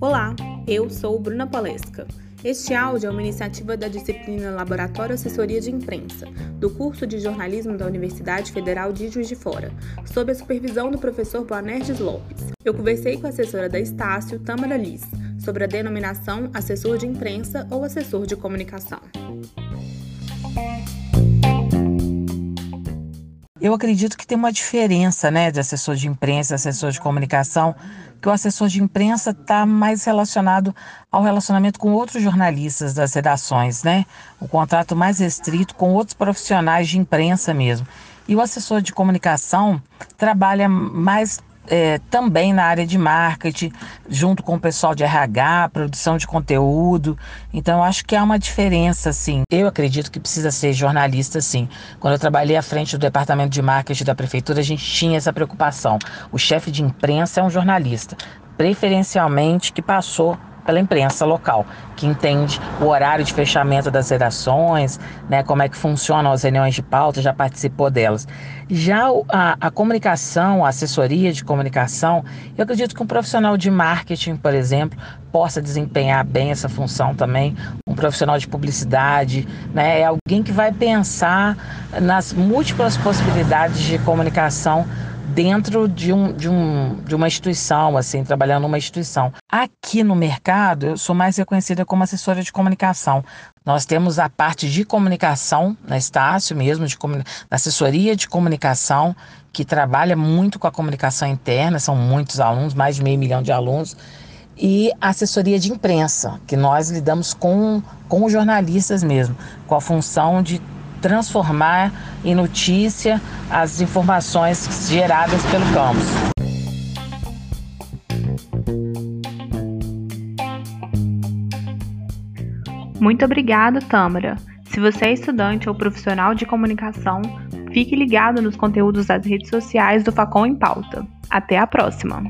Olá, eu sou Bruna Palesca. Este áudio é uma iniciativa da disciplina Laboratório Assessoria de Imprensa, do curso de jornalismo da Universidade Federal de Juiz de Fora, sob a supervisão do professor Boanerges Lopes. Eu conversei com a assessora da Estácio, Tamara Liz, sobre a denominação assessor de imprensa ou assessor de comunicação. Eu acredito que tem uma diferença, né, de assessor de imprensa assessor de comunicação, que o assessor de imprensa está mais relacionado ao relacionamento com outros jornalistas das redações, né? O contrato mais restrito com outros profissionais de imprensa mesmo. E o assessor de comunicação trabalha mais é, também na área de marketing, junto com o pessoal de RH, produção de conteúdo. Então, acho que há uma diferença, sim. Eu acredito que precisa ser jornalista, sim. Quando eu trabalhei à frente do departamento de marketing da prefeitura, a gente tinha essa preocupação. O chefe de imprensa é um jornalista, preferencialmente que passou pela imprensa local, que entende o horário de fechamento das redações, né, como é que funcionam as reuniões de pauta, já participou delas. Já a, a comunicação, a assessoria de comunicação, eu acredito que um profissional de marketing, por exemplo, possa desempenhar bem essa função também, um profissional de publicidade, né, é alguém que vai pensar nas múltiplas possibilidades de comunicação dentro de, um, de, um, de uma instituição, assim, trabalhando numa instituição. Aqui no mercado, eu sou mais reconhecida como assessora de comunicação. Nós temos a parte de comunicação na Estácio mesmo, de assessoria de comunicação, que trabalha muito com a comunicação interna, são muitos alunos, mais de meio milhão de alunos, e assessoria de imprensa, que nós lidamos com, com jornalistas mesmo, com a função de transformar em notícia as informações geradas pelo campus. Muito obrigada, Tâmara. Se você é estudante ou profissional de comunicação, fique ligado nos conteúdos das redes sociais do Facom em Pauta. Até a próxima!